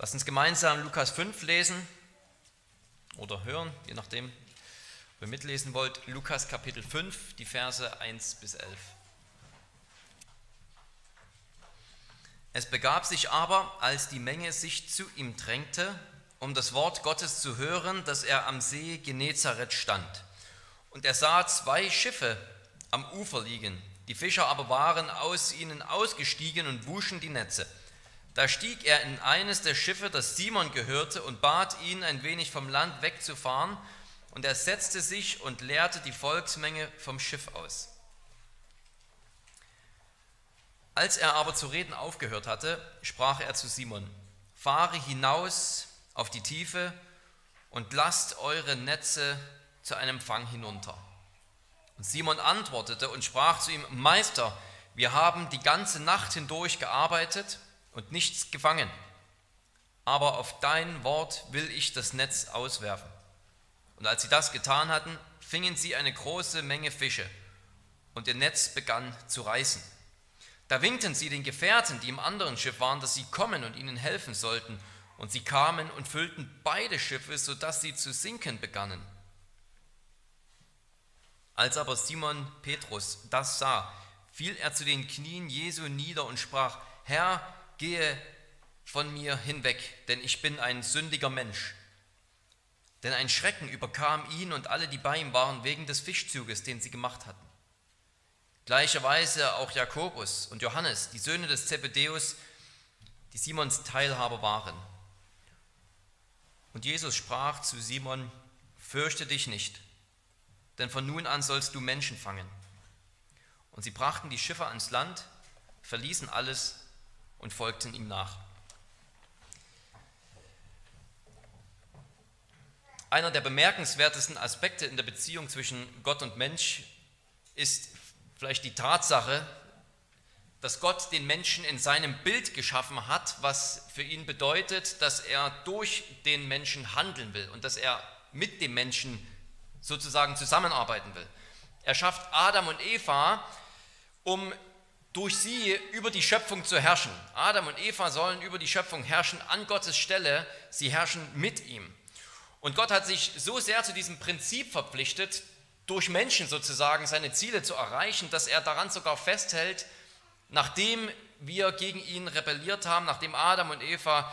Lass uns gemeinsam Lukas 5 lesen oder hören, je nachdem, ob ihr mitlesen wollt. Lukas Kapitel 5, die Verse 1 bis 11. Es begab sich aber, als die Menge sich zu ihm drängte, um das Wort Gottes zu hören, dass er am See Genezareth stand. Und er sah zwei Schiffe am Ufer liegen. Die Fischer aber waren aus ihnen ausgestiegen und wuschen die Netze. Da stieg er in eines der Schiffe, das Simon gehörte, und bat ihn, ein wenig vom Land wegzufahren. Und er setzte sich und leerte die Volksmenge vom Schiff aus. Als er aber zu reden aufgehört hatte, sprach er zu Simon, fahre hinaus auf die Tiefe und lasst eure Netze zu einem Fang hinunter. Und Simon antwortete und sprach zu ihm, Meister, wir haben die ganze Nacht hindurch gearbeitet und nichts gefangen, aber auf dein Wort will ich das Netz auswerfen. Und als sie das getan hatten, fingen sie eine große Menge Fische, und ihr Netz begann zu reißen. Da winkten sie den Gefährten, die im anderen Schiff waren, dass sie kommen und ihnen helfen sollten. Und sie kamen und füllten beide Schiffe, sodass sie zu sinken begannen. Als aber Simon Petrus das sah, fiel er zu den Knien Jesu nieder und sprach, Herr, gehe von mir hinweg, denn ich bin ein sündiger Mensch. Denn ein Schrecken überkam ihn und alle, die bei ihm waren, wegen des Fischzuges, den sie gemacht hatten. Gleicherweise auch Jakobus und Johannes, die Söhne des Zebedeus, die Simons Teilhaber waren. Und Jesus sprach zu Simon, fürchte dich nicht, denn von nun an sollst du Menschen fangen. Und sie brachten die Schiffe ans Land, verließen alles und folgten ihm nach. Einer der bemerkenswertesten Aspekte in der Beziehung zwischen Gott und Mensch ist vielleicht die Tatsache, dass Gott den Menschen in seinem Bild geschaffen hat, was für ihn bedeutet, dass er durch den Menschen handeln will und dass er mit dem Menschen sozusagen zusammenarbeiten will. Er schafft Adam und Eva, um durch sie über die Schöpfung zu herrschen. Adam und Eva sollen über die Schöpfung herrschen an Gottes Stelle, sie herrschen mit ihm. Und Gott hat sich so sehr zu diesem Prinzip verpflichtet, durch Menschen sozusagen seine Ziele zu erreichen, dass er daran sogar festhält, nachdem wir gegen ihn rebelliert haben, nachdem Adam und Eva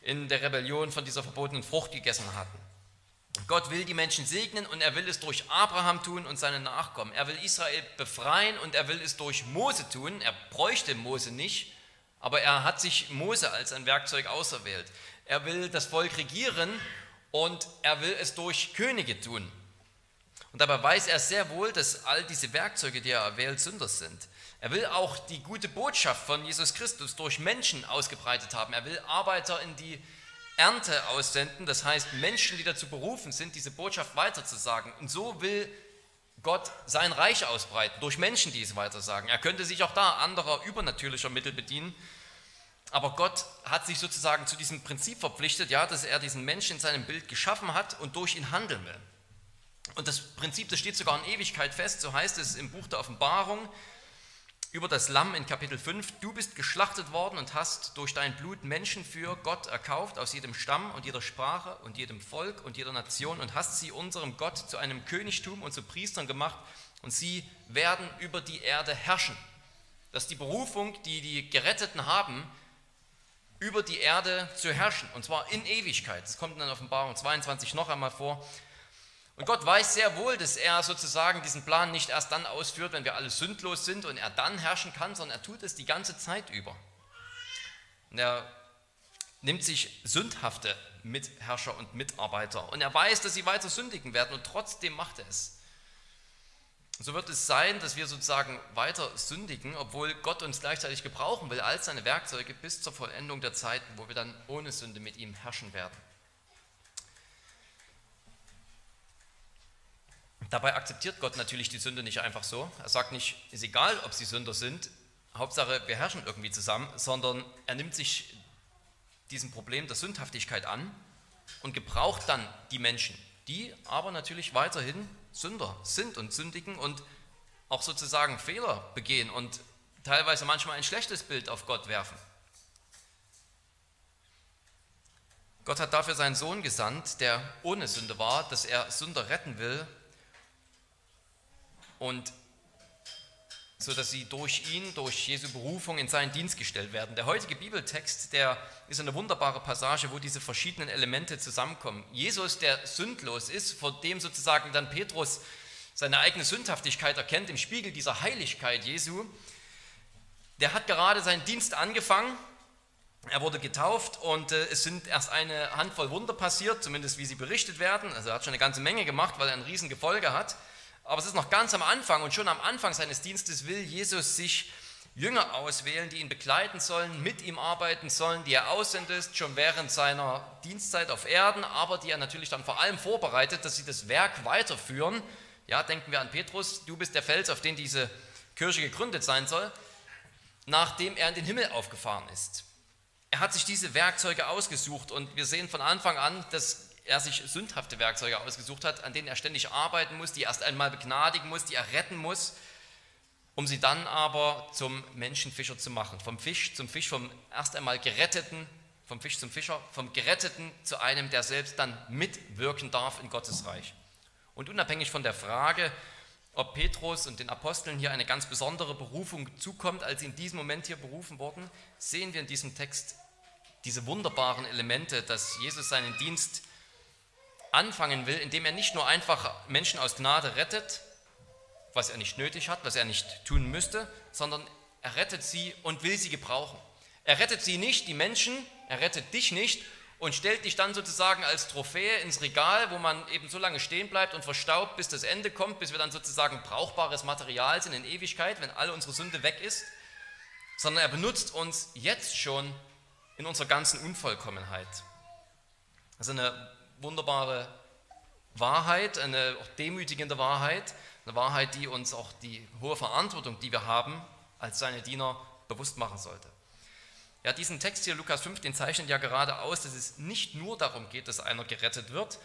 in der Rebellion von dieser verbotenen Frucht gegessen hatten. Gott will die Menschen segnen und er will es durch Abraham tun und seine Nachkommen. Er will Israel befreien und er will es durch Mose tun. Er bräuchte Mose nicht, aber er hat sich Mose als ein Werkzeug auserwählt. Er will das Volk regieren und er will es durch Könige tun. Und dabei weiß er sehr wohl, dass all diese Werkzeuge, die er erwählt, Sünder sind. Er will auch die gute Botschaft von Jesus Christus durch Menschen ausgebreitet haben. Er will Arbeiter in die Ernte aussenden, das heißt Menschen, die dazu berufen sind, diese Botschaft weiterzusagen. Und so will Gott sein Reich ausbreiten, durch Menschen, die es weitersagen. Er könnte sich auch da anderer übernatürlicher Mittel bedienen, aber Gott hat sich sozusagen zu diesem Prinzip verpflichtet, ja, dass er diesen Menschen in seinem Bild geschaffen hat und durch ihn handeln will. Und das Prinzip, das steht sogar in Ewigkeit fest, so heißt es im Buch der Offenbarung über das Lamm in Kapitel 5, du bist geschlachtet worden und hast durch dein Blut Menschen für Gott erkauft aus jedem Stamm und jeder Sprache und jedem Volk und jeder Nation und hast sie unserem Gott zu einem Königtum und zu Priestern gemacht und sie werden über die Erde herrschen. Das ist die Berufung, die die Geretteten haben, über die Erde zu herrschen und zwar in Ewigkeit. Das kommt in der Offenbarung 22 noch einmal vor. Und Gott weiß sehr wohl, dass er sozusagen diesen Plan nicht erst dann ausführt, wenn wir alle sündlos sind und er dann herrschen kann, sondern er tut es die ganze Zeit über. Und er nimmt sich sündhafte Mitherrscher und Mitarbeiter und er weiß, dass sie weiter sündigen werden und trotzdem macht er es. So wird es sein, dass wir sozusagen weiter sündigen, obwohl Gott uns gleichzeitig gebrauchen will als seine Werkzeuge bis zur Vollendung der Zeiten, wo wir dann ohne Sünde mit ihm herrschen werden. Dabei akzeptiert Gott natürlich die Sünde nicht einfach so. Er sagt nicht, ist egal, ob sie Sünder sind, Hauptsache wir herrschen irgendwie zusammen, sondern er nimmt sich diesem Problem der Sündhaftigkeit an und gebraucht dann die Menschen, die aber natürlich weiterhin Sünder sind und sündigen und auch sozusagen Fehler begehen und teilweise manchmal ein schlechtes Bild auf Gott werfen. Gott hat dafür seinen Sohn gesandt, der ohne Sünde war, dass er Sünder retten will und so dass sie durch ihn, durch Jesu Berufung in seinen Dienst gestellt werden. Der heutige Bibeltext, der ist eine wunderbare Passage, wo diese verschiedenen Elemente zusammenkommen. Jesus, der sündlos ist, vor dem sozusagen dann Petrus seine eigene Sündhaftigkeit erkennt im Spiegel dieser Heiligkeit Jesu, der hat gerade seinen Dienst angefangen. Er wurde getauft und äh, es sind erst eine Handvoll Wunder passiert, zumindest wie sie berichtet werden. Also er hat schon eine ganze Menge gemacht, weil er ein Riesengefolge hat. Aber es ist noch ganz am Anfang und schon am Anfang seines Dienstes will Jesus sich Jünger auswählen, die ihn begleiten sollen, mit ihm arbeiten sollen, die er aussendet, schon während seiner Dienstzeit auf Erden, aber die er natürlich dann vor allem vorbereitet, dass sie das Werk weiterführen. Ja, denken wir an Petrus, du bist der Fels, auf den diese Kirche gegründet sein soll, nachdem er in den Himmel aufgefahren ist. Er hat sich diese Werkzeuge ausgesucht und wir sehen von Anfang an, dass er sich sündhafte Werkzeuge ausgesucht hat, an denen er ständig arbeiten muss, die er erst einmal begnadigen muss, die er retten muss, um sie dann aber zum Menschenfischer zu machen. Vom Fisch zum Fisch, vom erst einmal geretteten, vom Fisch zum Fischer, vom geretteten zu einem, der selbst dann mitwirken darf in Gottes Reich. Und unabhängig von der Frage, ob Petrus und den Aposteln hier eine ganz besondere Berufung zukommt, als sie in diesem Moment hier berufen wurden, sehen wir in diesem Text diese wunderbaren Elemente, dass Jesus seinen Dienst anfangen will, indem er nicht nur einfach Menschen aus Gnade rettet, was er nicht nötig hat, was er nicht tun müsste, sondern er rettet sie und will sie gebrauchen. Er rettet sie nicht, die Menschen, er rettet dich nicht und stellt dich dann sozusagen als Trophäe ins Regal, wo man eben so lange stehen bleibt und verstaubt, bis das Ende kommt, bis wir dann sozusagen brauchbares Material sind in Ewigkeit, wenn alle unsere Sünde weg ist, sondern er benutzt uns jetzt schon in unserer ganzen Unvollkommenheit. Das ist eine wunderbare Wahrheit, eine auch demütigende Wahrheit, eine Wahrheit, die uns auch die hohe Verantwortung, die wir haben, als seine Diener bewusst machen sollte. Ja, diesen Text hier, Lukas 5, den zeichnet ja gerade aus, dass es nicht nur darum geht, dass einer gerettet wird.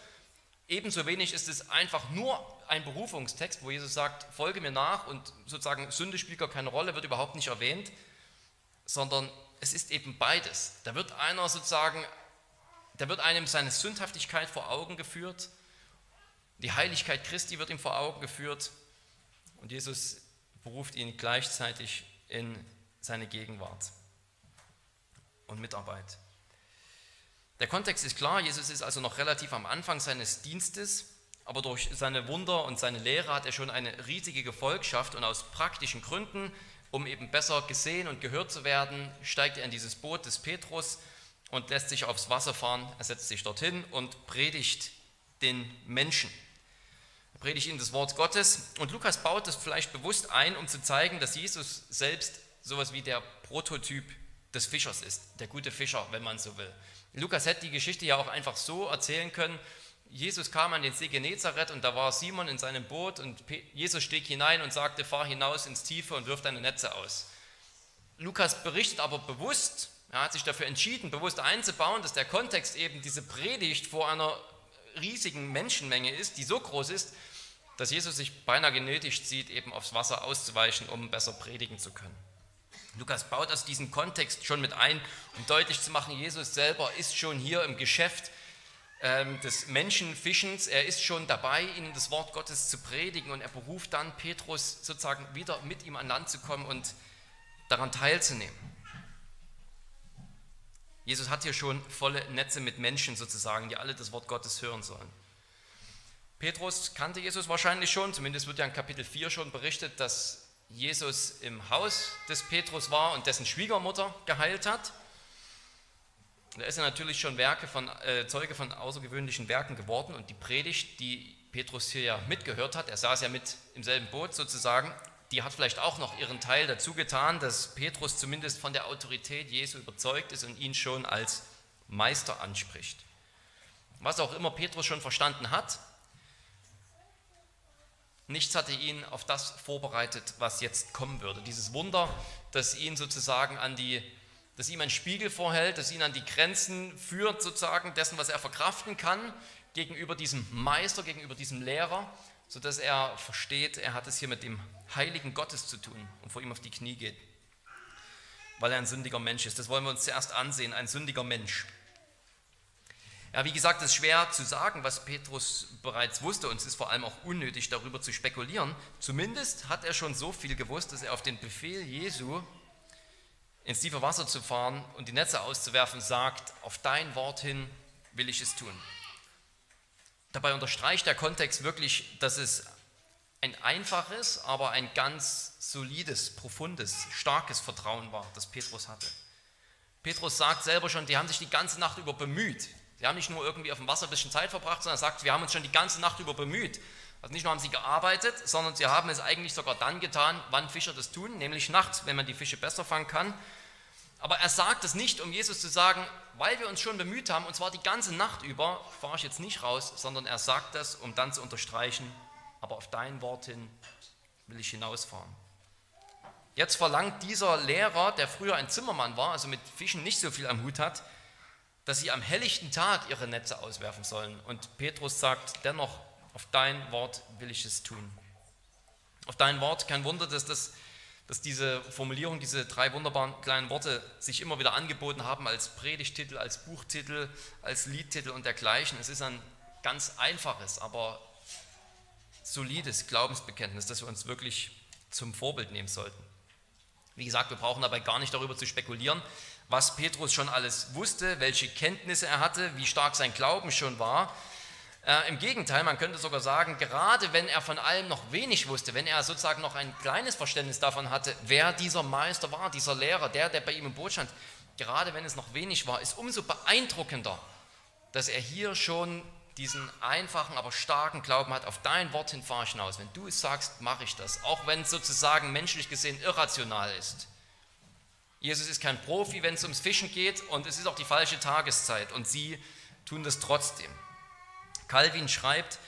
Ebenso wenig ist es einfach nur ein Berufungstext, wo Jesus sagt, folge mir nach und sozusagen Sünde spielt gar keine Rolle, wird überhaupt nicht erwähnt, sondern es ist eben beides. Da wird einer sozusagen da wird einem seine Sündhaftigkeit vor Augen geführt, die Heiligkeit Christi wird ihm vor Augen geführt. Und Jesus beruft ihn gleichzeitig in seine Gegenwart und Mitarbeit. Der Kontext ist klar, Jesus ist also noch relativ am Anfang seines Dienstes, aber durch seine Wunder und seine Lehre hat er schon eine riesige Gefolgschaft. Und aus praktischen Gründen, um eben besser gesehen und gehört zu werden, steigt er in dieses Boot des Petrus und lässt sich aufs Wasser fahren. Er setzt sich dorthin und predigt den Menschen. Er predigt ihnen das Wort Gottes. Und Lukas baut das vielleicht bewusst ein, um zu zeigen, dass Jesus selbst sowas wie der Prototyp des Fischers ist, der gute Fischer, wenn man so will. Lukas hätte die Geschichte ja auch einfach so erzählen können. Jesus kam an den See Genezareth und da war Simon in seinem Boot und Jesus stieg hinein und sagte, fahr hinaus ins Tiefe und wirf deine Netze aus. Lukas berichtet aber bewusst er hat sich dafür entschieden, bewusst einzubauen, dass der Kontext eben diese Predigt vor einer riesigen Menschenmenge ist, die so groß ist, dass Jesus sich beinahe genötigt sieht, eben aufs Wasser auszuweichen, um besser predigen zu können. Lukas baut aus diesem Kontext schon mit ein, um deutlich zu machen, Jesus selber ist schon hier im Geschäft ähm, des Menschenfischens, er ist schon dabei, ihnen das Wort Gottes zu predigen und er beruft dann Petrus sozusagen wieder mit ihm an Land zu kommen und daran teilzunehmen. Jesus hat hier schon volle Netze mit Menschen sozusagen, die alle das Wort Gottes hören sollen. Petrus kannte Jesus wahrscheinlich schon, zumindest wird ja in Kapitel 4 schon berichtet, dass Jesus im Haus des Petrus war und dessen Schwiegermutter geheilt hat. Da ist er natürlich schon Werke von, äh, Zeuge von außergewöhnlichen Werken geworden und die Predigt, die Petrus hier ja mitgehört hat, er saß ja mit im selben Boot sozusagen, die hat vielleicht auch noch ihren Teil dazu getan, dass Petrus zumindest von der Autorität Jesu überzeugt ist und ihn schon als Meister anspricht. Was auch immer Petrus schon verstanden hat, nichts hatte ihn auf das vorbereitet, was jetzt kommen würde. Dieses Wunder, das ihn sozusagen an die, das ihm ein Spiegel vorhält, das ihn an die Grenzen führt, sozusagen dessen, was er verkraften kann, gegenüber diesem Meister, gegenüber diesem Lehrer, sodass er versteht, er hat es hier mit dem Heiligen Gottes zu tun und vor ihm auf die Knie geht, weil er ein sündiger Mensch ist. Das wollen wir uns zuerst ansehen, ein sündiger Mensch. Ja, wie gesagt, es ist schwer zu sagen, was Petrus bereits wusste und es ist vor allem auch unnötig, darüber zu spekulieren. Zumindest hat er schon so viel gewusst, dass er auf den Befehl Jesu, ins tiefe Wasser zu fahren und die Netze auszuwerfen, sagt, auf dein Wort hin will ich es tun. Dabei unterstreicht der Kontext wirklich, dass es ein einfaches, aber ein ganz solides, profundes, starkes Vertrauen war, das Petrus hatte. Petrus sagt selber schon, die haben sich die ganze Nacht über bemüht. Sie haben nicht nur irgendwie auf dem Wasser ein bisschen Zeit verbracht, sondern er sagt, wir haben uns schon die ganze Nacht über bemüht. Also nicht nur haben sie gearbeitet, sondern sie haben es eigentlich sogar dann getan, wann Fischer das tun, nämlich nachts, wenn man die Fische besser fangen kann. Aber er sagt es nicht, um Jesus zu sagen, weil wir uns schon bemüht haben, und zwar die ganze Nacht über, fahre ich jetzt nicht raus, sondern er sagt das, um dann zu unterstreichen, aber auf dein Wort hin will ich hinausfahren. Jetzt verlangt dieser Lehrer, der früher ein Zimmermann war, also mit Fischen nicht so viel am Hut hat, dass sie am helllichten Tag ihre Netze auswerfen sollen. Und Petrus sagt, dennoch, auf dein Wort will ich es tun. Auf dein Wort, kein Wunder, dass, das, dass diese Formulierung, diese drei wunderbaren kleinen Worte sich immer wieder angeboten haben als Predigtitel, als Buchtitel, als Liedtitel und dergleichen. Es ist ein ganz einfaches, aber solides Glaubensbekenntnis, das wir uns wirklich zum Vorbild nehmen sollten. Wie gesagt, wir brauchen dabei gar nicht darüber zu spekulieren, was Petrus schon alles wusste, welche Kenntnisse er hatte, wie stark sein Glauben schon war. Äh, Im Gegenteil, man könnte sogar sagen, gerade wenn er von allem noch wenig wusste, wenn er sozusagen noch ein kleines Verständnis davon hatte, wer dieser Meister war, dieser Lehrer, der, der bei ihm im Boot stand, gerade wenn es noch wenig war, ist umso beeindruckender, dass er hier schon diesen einfachen, aber starken Glauben hat, auf dein Wort hin fahre ich hinaus. Wenn du es sagst, mache ich das, auch wenn es sozusagen menschlich gesehen irrational ist. Jesus ist kein Profi, wenn es ums Fischen geht und es ist auch die falsche Tageszeit und sie tun das trotzdem. Calvin schreibt,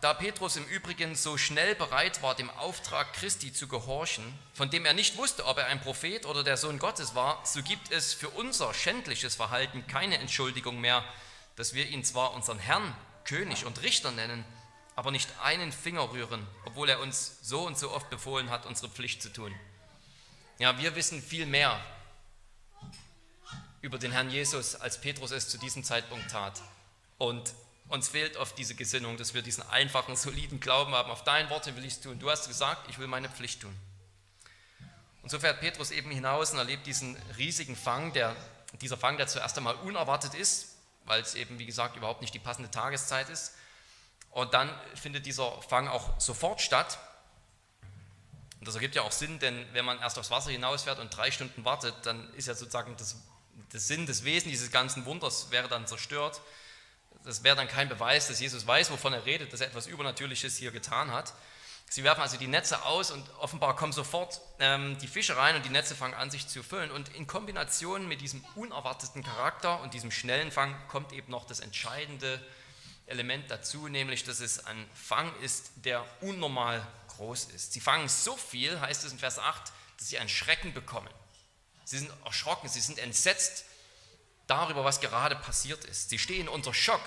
da Petrus im Übrigen so schnell bereit war, dem Auftrag Christi zu gehorchen, von dem er nicht wusste, ob er ein Prophet oder der Sohn Gottes war, so gibt es für unser schändliches Verhalten keine Entschuldigung mehr, dass wir ihn zwar unseren Herrn, König und Richter nennen, aber nicht einen Finger rühren, obwohl er uns so und so oft befohlen hat, unsere Pflicht zu tun. Ja, wir wissen viel mehr über den Herrn Jesus, als Petrus es zu diesem Zeitpunkt tat. Und uns fehlt oft diese Gesinnung, dass wir diesen einfachen, soliden Glauben haben. Auf dein Worte will ich es tun. Du hast gesagt, ich will meine Pflicht tun. Und so fährt Petrus eben hinaus und erlebt diesen riesigen Fang, der, dieser Fang, der zuerst einmal unerwartet ist, weil es eben, wie gesagt, überhaupt nicht die passende Tageszeit ist. Und dann findet dieser Fang auch sofort statt. Und das ergibt ja auch Sinn, denn wenn man erst aufs Wasser hinausfährt und drei Stunden wartet, dann ist ja sozusagen das der Sinn, das Wesen dieses ganzen Wunders wäre dann zerstört. Das wäre dann kein Beweis, dass Jesus weiß, wovon er redet, dass er etwas Übernatürliches hier getan hat. Sie werfen also die Netze aus und offenbar kommen sofort ähm, die Fische rein und die Netze fangen an, sich zu füllen. Und in Kombination mit diesem unerwarteten Charakter und diesem schnellen Fang kommt eben noch das entscheidende Element dazu, nämlich dass es ein Fang ist, der unnormal groß ist. Sie fangen so viel, heißt es in Vers 8, dass sie einen Schrecken bekommen. Sie sind erschrocken, sie sind entsetzt darüber, was gerade passiert ist. Sie stehen unter Schock.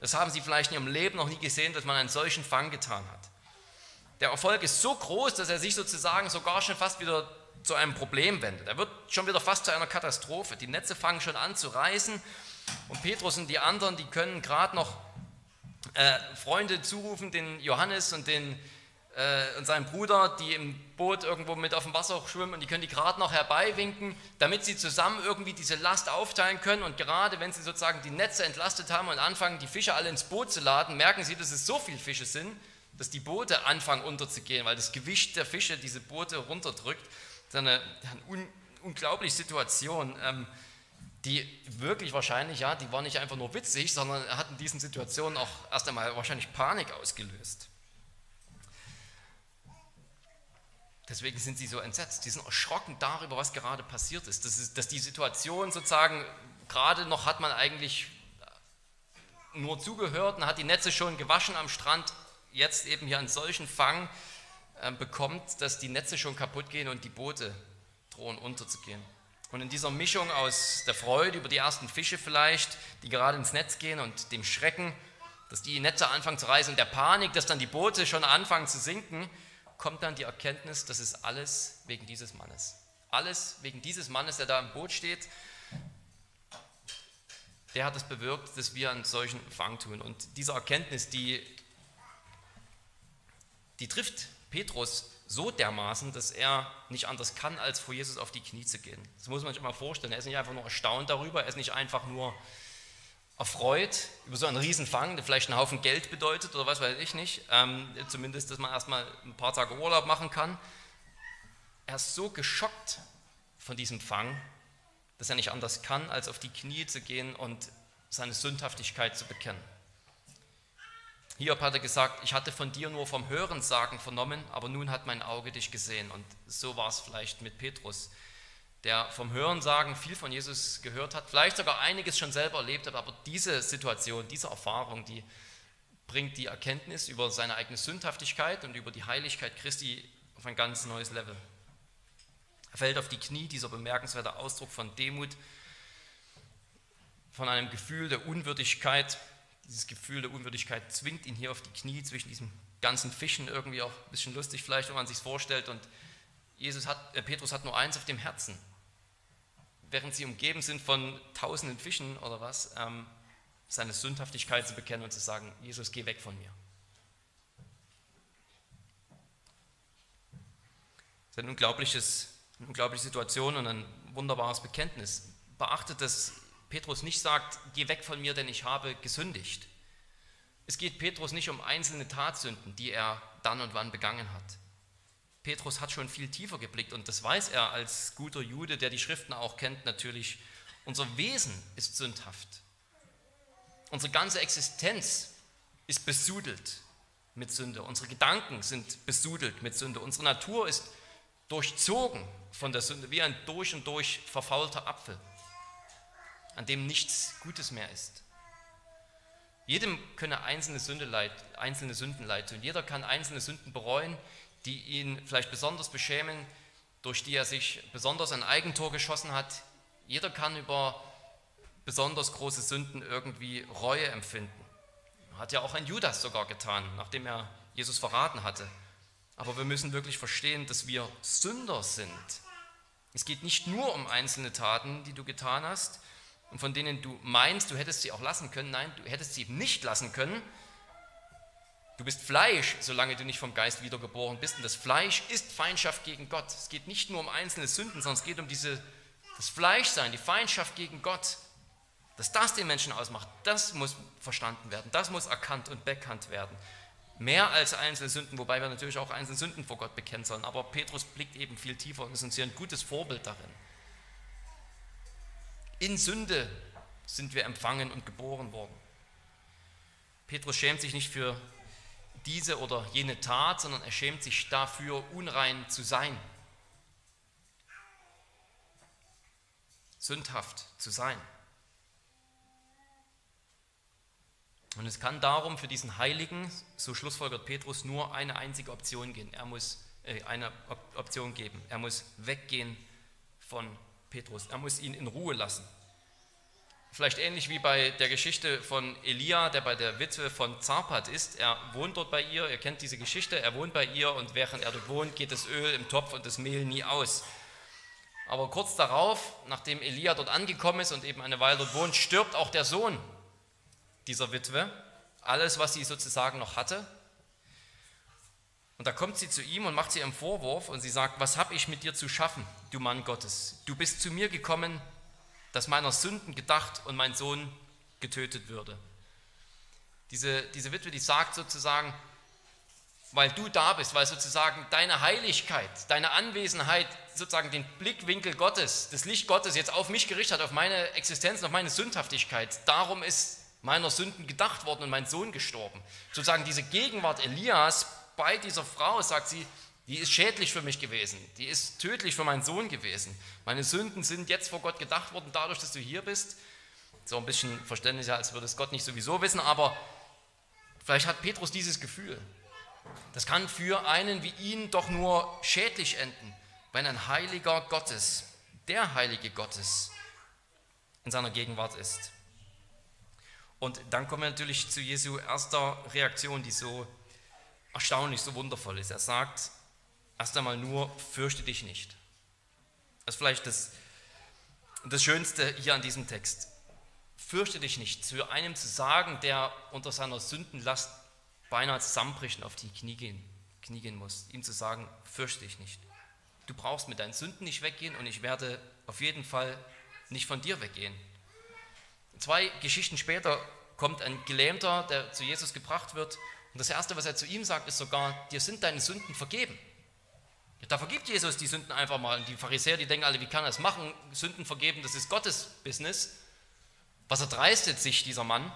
Das haben sie vielleicht in ihrem Leben noch nie gesehen, dass man einen solchen Fang getan hat. Der Erfolg ist so groß, dass er sich sozusagen sogar schon fast wieder zu einem Problem wendet. Er wird schon wieder fast zu einer Katastrophe. Die Netze fangen schon an zu reißen und Petrus und die anderen, die können gerade noch äh, Freunde zurufen, den Johannes und den äh, und seinem Bruder, die im Boot irgendwo mit auf dem Wasser schwimmen und die können die gerade noch herbeiwinken, damit sie zusammen irgendwie diese Last aufteilen können. Und gerade wenn sie sozusagen die Netze entlastet haben und anfangen, die Fische alle ins Boot zu laden, merken sie, dass es so viele Fische sind, dass die Boote anfangen unterzugehen, weil das Gewicht der Fische diese Boote runterdrückt. Das ist eine, eine un, unglaubliche Situation, ähm, die wirklich wahrscheinlich, ja, die war nicht einfach nur witzig, sondern hat in diesen Situationen auch erst einmal wahrscheinlich Panik ausgelöst. Deswegen sind sie so entsetzt. Die sind erschrocken darüber, was gerade passiert ist. Das ist dass die Situation sozusagen, gerade noch hat man eigentlich nur zugehört und hat die Netze schon gewaschen am Strand, jetzt eben hier einen solchen Fang äh, bekommt, dass die Netze schon kaputt gehen und die Boote drohen unterzugehen. Und in dieser Mischung aus der Freude über die ersten Fische vielleicht, die gerade ins Netz gehen und dem Schrecken, dass die Netze anfangen zu reißen und der Panik, dass dann die Boote schon anfangen zu sinken, kommt dann die Erkenntnis, das ist alles wegen dieses Mannes. Alles wegen dieses Mannes, der da im Boot steht. der hat es bewirkt, dass wir einen solchen Fang tun. Und diese Erkenntnis, die, die trifft Petrus so dermaßen, dass er nicht anders kann, als vor Jesus auf die Knie zu gehen. Das muss man sich mal vorstellen. Er ist nicht einfach nur erstaunt darüber, er ist nicht einfach nur erfreut über so einen Riesenfang, der vielleicht einen Haufen Geld bedeutet oder was weiß ich nicht. Ähm, zumindest, dass man erstmal ein paar Tage Urlaub machen kann. Er ist so geschockt von diesem Fang, dass er nicht anders kann, als auf die Knie zu gehen und seine Sündhaftigkeit zu bekennen. Hiob hatte gesagt, ich hatte von dir nur vom Hörensagen vernommen, aber nun hat mein Auge dich gesehen. Und so war es vielleicht mit Petrus, der vom Hörensagen viel von Jesus gehört hat, vielleicht sogar einiges schon selber erlebt hat, aber diese Situation, diese Erfahrung, die bringt die Erkenntnis über seine eigene Sündhaftigkeit und über die Heiligkeit Christi auf ein ganz neues Level. Er fällt auf die Knie, dieser bemerkenswerte Ausdruck von Demut, von einem Gefühl der Unwürdigkeit. Dieses Gefühl der Unwürdigkeit zwingt ihn hier auf die Knie zwischen diesen ganzen Fischen, irgendwie auch ein bisschen lustig vielleicht, wenn man sich vorstellt. Und Jesus hat, äh, Petrus hat nur eins auf dem Herzen. Während sie umgeben sind von tausenden Fischen oder was, ähm, seine Sündhaftigkeit zu bekennen und zu sagen, Jesus, geh weg von mir. Das ist ein unglaubliches eine unglaubliche Situation und ein wunderbares Bekenntnis. Beachtet, dass Petrus nicht sagt, geh weg von mir, denn ich habe gesündigt. Es geht Petrus nicht um einzelne Tatsünden, die er dann und wann begangen hat. Petrus hat schon viel tiefer geblickt und das weiß er als guter Jude, der die Schriften auch kennt, natürlich. Unser Wesen ist sündhaft. Unsere ganze Existenz ist besudelt mit Sünde. Unsere Gedanken sind besudelt mit Sünde. Unsere Natur ist durchzogen von der Sünde, wie ein durch und durch verfaulter Apfel, an dem nichts Gutes mehr ist. Jedem könne einzelne, Sünde leid, einzelne Sünden leid tun. Jeder kann einzelne Sünden bereuen, die ihn vielleicht besonders beschämen, durch die er sich besonders ein Eigentor geschossen hat. Jeder kann über besonders große Sünden irgendwie Reue empfinden. Hat ja auch ein Judas sogar getan, nachdem er Jesus verraten hatte. Aber wir müssen wirklich verstehen, dass wir Sünder sind. Es geht nicht nur um einzelne Taten, die du getan hast und von denen du meinst, du hättest sie auch lassen können. Nein, du hättest sie eben nicht lassen können. Du bist Fleisch, solange du nicht vom Geist wiedergeboren bist. Und das Fleisch ist Feindschaft gegen Gott. Es geht nicht nur um einzelne Sünden, sondern es geht um diese, das Fleischsein, die Feindschaft gegen Gott. Dass das den Menschen ausmacht, das muss verstanden werden, das muss erkannt und bekannt werden. Mehr als einzelne Sünden, wobei wir natürlich auch einzelne Sünden vor Gott bekennen sollen. Aber Petrus blickt eben viel tiefer und ist uns hier ein gutes Vorbild darin. In Sünde sind wir empfangen und geboren worden. Petrus schämt sich nicht für diese oder jene Tat, sondern er schämt sich dafür, unrein zu sein. Sündhaft zu sein. Und es kann darum für diesen Heiligen, so schlussfolgert Petrus, nur eine einzige Option gehen. Er muss äh, eine Option geben. Er muss weggehen von Petrus. Er muss ihn in Ruhe lassen. Vielleicht ähnlich wie bei der Geschichte von Elia, der bei der Witwe von Zarpat ist. Er wohnt dort bei ihr, ihr kennt diese Geschichte, er wohnt bei ihr und während er dort wohnt, geht das Öl im Topf und das Mehl nie aus. Aber kurz darauf, nachdem Elia dort angekommen ist und eben eine Weile dort wohnt, stirbt auch der Sohn dieser Witwe, alles, was sie sozusagen noch hatte. Und da kommt sie zu ihm und macht sie einen Vorwurf und sie sagt, was habe ich mit dir zu schaffen, du Mann Gottes? Du bist zu mir gekommen, dass meiner Sünden gedacht und mein Sohn getötet würde. Diese, diese Witwe, die sagt sozusagen, weil du da bist, weil sozusagen deine Heiligkeit, deine Anwesenheit, sozusagen den Blickwinkel Gottes, das Licht Gottes jetzt auf mich gerichtet hat, auf meine Existenz, auf meine Sündhaftigkeit. Darum ist meiner Sünden gedacht worden und mein Sohn gestorben. Sozusagen diese Gegenwart Elias bei dieser Frau, sagt sie, die ist schädlich für mich gewesen, die ist tödlich für meinen Sohn gewesen. Meine Sünden sind jetzt vor Gott gedacht worden, dadurch, dass du hier bist. So ein bisschen verständlicher, als würde es Gott nicht sowieso wissen, aber vielleicht hat Petrus dieses Gefühl. Das kann für einen wie ihn doch nur schädlich enden, wenn ein heiliger Gottes, der heilige Gottes, in seiner Gegenwart ist. Und dann kommen wir natürlich zu Jesu erster Reaktion, die so erstaunlich, so wundervoll ist. Er sagt erst einmal nur, fürchte dich nicht. Das ist vielleicht das, das Schönste hier an diesem Text. fürchte dich nicht, zu einem zu sagen, der unter seiner Sündenlast beinahe zusammenbricht und auf die Knie gehen, Knie gehen muss, ihm zu sagen, fürchte dich nicht. Du brauchst mit deinen Sünden nicht weggehen und ich werde auf jeden Fall nicht von dir weggehen. Zwei Geschichten später kommt ein Gelähmter, der zu Jesus gebracht wird und das Erste, was er zu ihm sagt, ist sogar, dir sind deine Sünden vergeben. Da vergibt Jesus die Sünden einfach mal. Und die Pharisäer, die denken alle, wie kann er das machen? Sünden vergeben, das ist Gottes Business. Was erdreistet sich dieser Mann?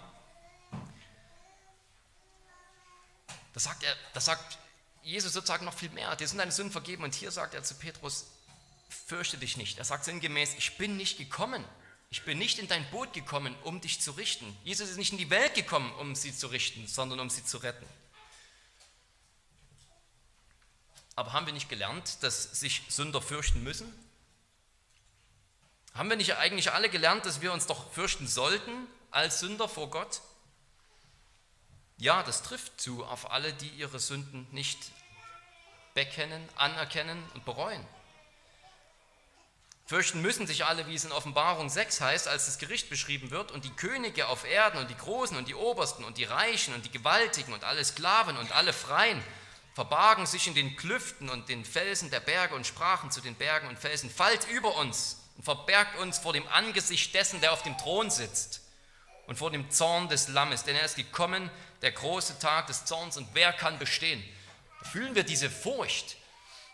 Da sagt, er, da sagt Jesus sozusagen noch viel mehr. Dir sind deine Sünden vergeben. Und hier sagt er zu Petrus, fürchte dich nicht. Er sagt sinngemäß, ich bin nicht gekommen. Ich bin nicht in dein Boot gekommen, um dich zu richten. Jesus ist nicht in die Welt gekommen, um sie zu richten, sondern um sie zu retten. Aber haben wir nicht gelernt, dass sich Sünder fürchten müssen? Haben wir nicht eigentlich alle gelernt, dass wir uns doch fürchten sollten als Sünder vor Gott? Ja, das trifft zu auf alle, die ihre Sünden nicht bekennen, anerkennen und bereuen. Fürchten müssen sich alle, wie es in Offenbarung 6 heißt, als das Gericht beschrieben wird, und die Könige auf Erden und die Großen und die Obersten und die Reichen und die Gewaltigen und alle Sklaven und alle Freien verbargen sich in den Klüften und den Felsen der Berge und sprachen zu den Bergen und Felsen, fallt über uns und verbergt uns vor dem Angesicht dessen, der auf dem Thron sitzt und vor dem Zorn des Lammes, denn er ist gekommen, der große Tag des Zorns und wer kann bestehen? Da fühlen wir diese Furcht,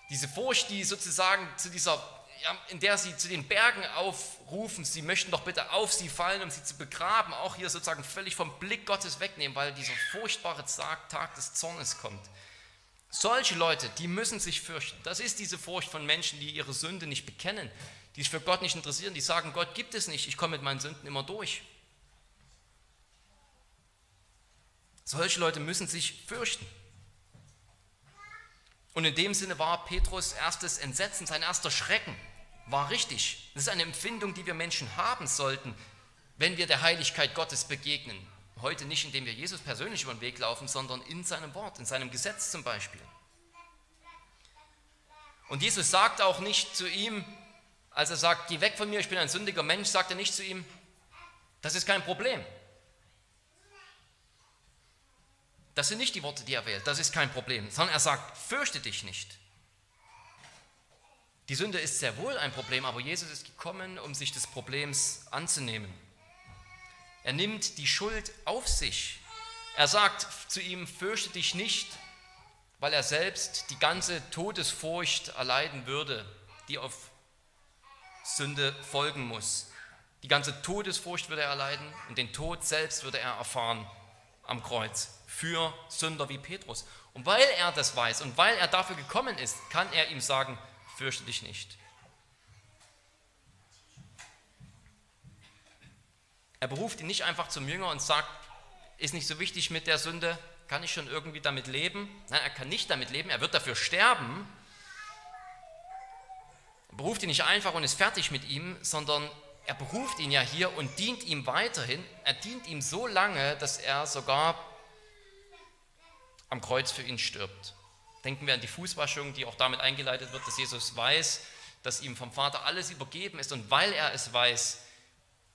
diese Furcht, die sozusagen zu dieser, ja, in der sie zu den Bergen aufrufen, sie möchten doch bitte auf sie fallen, um sie zu begraben, auch hier sozusagen völlig vom Blick Gottes wegnehmen, weil dieser furchtbare Tag des Zornes kommt. Solche Leute, die müssen sich fürchten. Das ist diese Furcht von Menschen, die ihre Sünde nicht bekennen, die sich für Gott nicht interessieren, die sagen, Gott gibt es nicht, ich komme mit meinen Sünden immer durch. Solche Leute müssen sich fürchten. Und in dem Sinne war Petrus erstes Entsetzen, sein erster Schrecken, war richtig. Das ist eine Empfindung, die wir Menschen haben sollten, wenn wir der Heiligkeit Gottes begegnen. Heute nicht, indem wir Jesus persönlich über den Weg laufen, sondern in seinem Wort, in seinem Gesetz zum Beispiel. Und Jesus sagt auch nicht zu ihm, als er sagt, geh weg von mir, ich bin ein sündiger Mensch, sagt er nicht zu ihm, das ist kein Problem. Das sind nicht die Worte, die er wählt, das ist kein Problem, sondern er sagt, fürchte dich nicht. Die Sünde ist sehr wohl ein Problem, aber Jesus ist gekommen, um sich des Problems anzunehmen. Er nimmt die Schuld auf sich. Er sagt zu ihm, fürchte dich nicht, weil er selbst die ganze Todesfurcht erleiden würde, die auf Sünde folgen muss. Die ganze Todesfurcht würde er erleiden und den Tod selbst würde er erfahren am Kreuz für Sünder wie Petrus. Und weil er das weiß und weil er dafür gekommen ist, kann er ihm sagen, fürchte dich nicht. Er beruft ihn nicht einfach zum Jünger und sagt, ist nicht so wichtig mit der Sünde, kann ich schon irgendwie damit leben? Nein, er kann nicht damit leben, er wird dafür sterben. Er beruft ihn nicht einfach und ist fertig mit ihm, sondern er beruft ihn ja hier und dient ihm weiterhin. Er dient ihm so lange, dass er sogar am Kreuz für ihn stirbt. Denken wir an die Fußwaschung, die auch damit eingeleitet wird, dass Jesus weiß, dass ihm vom Vater alles übergeben ist und weil er es weiß,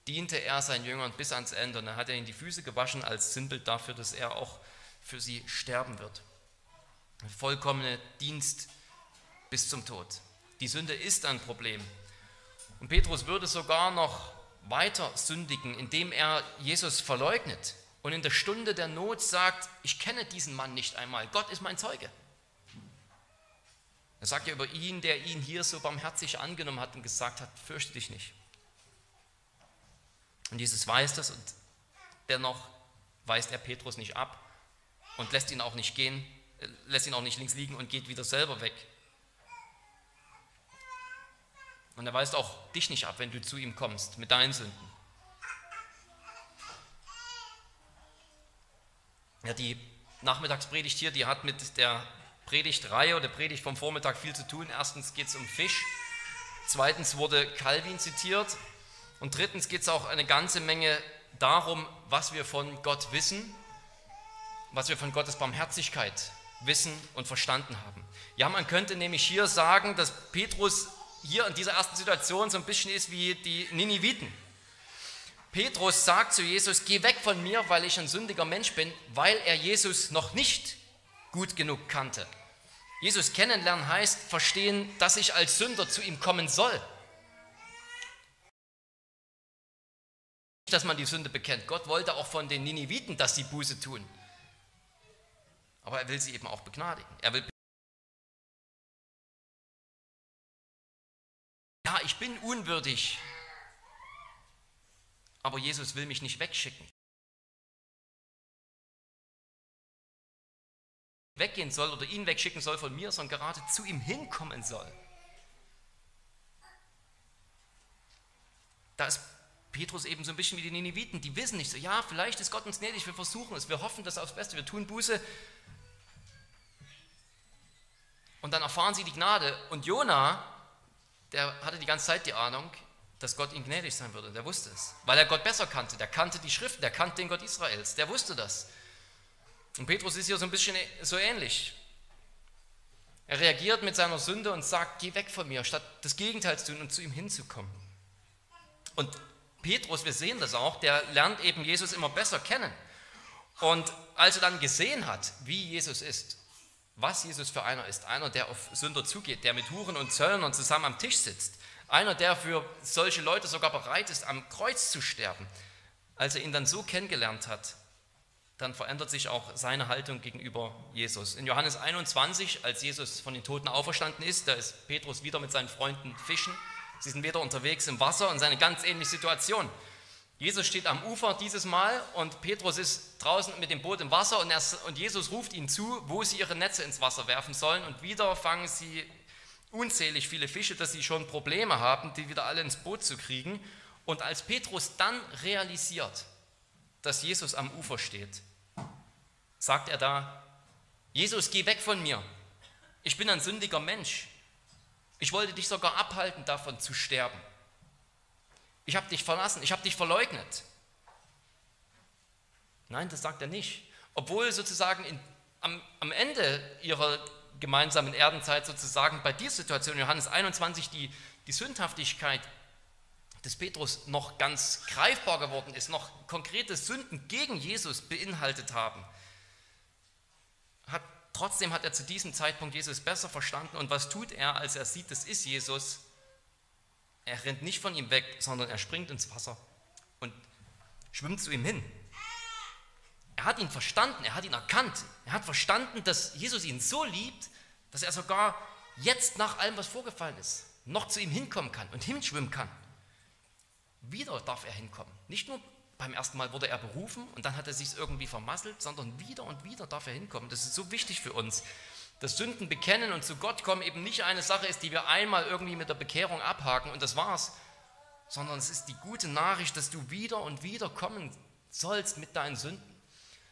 diente er seinen Jüngern bis ans Ende. Und dann hat er ihnen die Füße gewaschen als Sinnbild dafür, dass er auch für sie sterben wird. Vollkommener Dienst bis zum Tod. Die Sünde ist ein Problem. Und Petrus würde sogar noch weiter sündigen, indem er Jesus verleugnet und in der Stunde der Not sagt, ich kenne diesen Mann nicht einmal, Gott ist mein Zeuge. Er sagt ja über ihn, der ihn hier so barmherzig angenommen hat und gesagt hat, fürchte dich nicht. Und Jesus weiß das und dennoch weist er Petrus nicht ab und lässt ihn auch nicht gehen, äh, lässt ihn auch nicht links liegen und geht wieder selber weg. Und er weist auch dich nicht ab, wenn du zu ihm kommst mit deinen Sünden. Ja, die Nachmittagspredigt hier, die hat mit der Predigtreihe oder Predigt vom Vormittag viel zu tun. Erstens geht es um Fisch, zweitens wurde Calvin zitiert und drittens geht es auch eine ganze Menge darum, was wir von Gott wissen, was wir von Gottes Barmherzigkeit wissen und verstanden haben. Ja, man könnte nämlich hier sagen, dass Petrus hier in dieser ersten Situation so ein bisschen ist wie die Niniviten. Petrus sagt zu Jesus, geh weg von mir, weil ich ein sündiger Mensch bin, weil er Jesus noch nicht gut genug kannte. Jesus kennenlernen heißt verstehen, dass ich als Sünder zu ihm kommen soll. Dass man die Sünde bekennt. Gott wollte auch von den Niniviten, dass sie Buße tun. Aber er will sie eben auch begnadigen. Er will ja, ich bin unwürdig, aber Jesus will mich nicht wegschicken. Weggehen soll oder ihn wegschicken soll von mir, sondern gerade zu ihm hinkommen soll. Da ist Petrus eben so ein bisschen wie die Nineviten, die wissen nicht so, ja, vielleicht ist Gott uns gnädig, wir versuchen es, wir hoffen das aufs Beste, wir tun Buße. Und dann erfahren sie die Gnade. Und Jona, der hatte die ganze Zeit die Ahnung, dass Gott ihm gnädig sein würde. Der wusste es, weil er Gott besser kannte. Der kannte die Schriften, der kannte den Gott Israels. Der wusste das. Und Petrus ist hier so ein bisschen so ähnlich. Er reagiert mit seiner Sünde und sagt, geh weg von mir, statt das Gegenteil zu tun und zu ihm hinzukommen. Und Petrus, wir sehen das auch, der lernt eben Jesus immer besser kennen. Und als er dann gesehen hat, wie Jesus ist, was Jesus für einer ist, einer, der auf Sünder zugeht, der mit Huren und Zöllnern zusammen am Tisch sitzt, einer, der für solche Leute sogar bereit ist, am Kreuz zu sterben. Als er ihn dann so kennengelernt hat, dann verändert sich auch seine Haltung gegenüber Jesus. In Johannes 21, als Jesus von den Toten auferstanden ist, da ist Petrus wieder mit seinen Freunden fischen. Sie sind wieder unterwegs im Wasser und seine ganz ähnliche Situation. Jesus steht am Ufer dieses Mal und Petrus ist draußen mit dem Boot im Wasser und, er, und Jesus ruft ihnen zu, wo sie ihre Netze ins Wasser werfen sollen und wieder fangen sie unzählig viele Fische, dass sie schon Probleme haben, die wieder alle ins Boot zu kriegen. Und als Petrus dann realisiert, dass Jesus am Ufer steht, sagt er da, Jesus, geh weg von mir. Ich bin ein sündiger Mensch. Ich wollte dich sogar abhalten, davon zu sterben. Ich habe dich verlassen, ich habe dich verleugnet. Nein, das sagt er nicht. Obwohl sozusagen in, am, am Ende ihrer gemeinsamen Erdenzeit sozusagen bei dieser Situation, Johannes 21, die, die Sündhaftigkeit des Petrus noch ganz greifbar geworden ist, noch konkrete Sünden gegen Jesus beinhaltet haben. Hat, trotzdem hat er zu diesem Zeitpunkt Jesus besser verstanden und was tut er, als er sieht, das ist Jesus? Er rennt nicht von ihm weg, sondern er springt ins Wasser und schwimmt zu ihm hin. Er hat ihn verstanden, er hat ihn erkannt. Er hat verstanden, dass Jesus ihn so liebt, dass er sogar jetzt nach allem, was vorgefallen ist, noch zu ihm hinkommen kann und hinschwimmen kann. Wieder darf er hinkommen. Nicht nur beim ersten Mal wurde er berufen und dann hat er sich irgendwie vermasselt, sondern wieder und wieder darf er hinkommen. Das ist so wichtig für uns. dass Sünden bekennen und zu Gott kommen eben nicht eine Sache ist, die wir einmal irgendwie mit der Bekehrung abhaken und das war's, sondern es ist die gute Nachricht, dass du wieder und wieder kommen sollst mit deinen Sünden.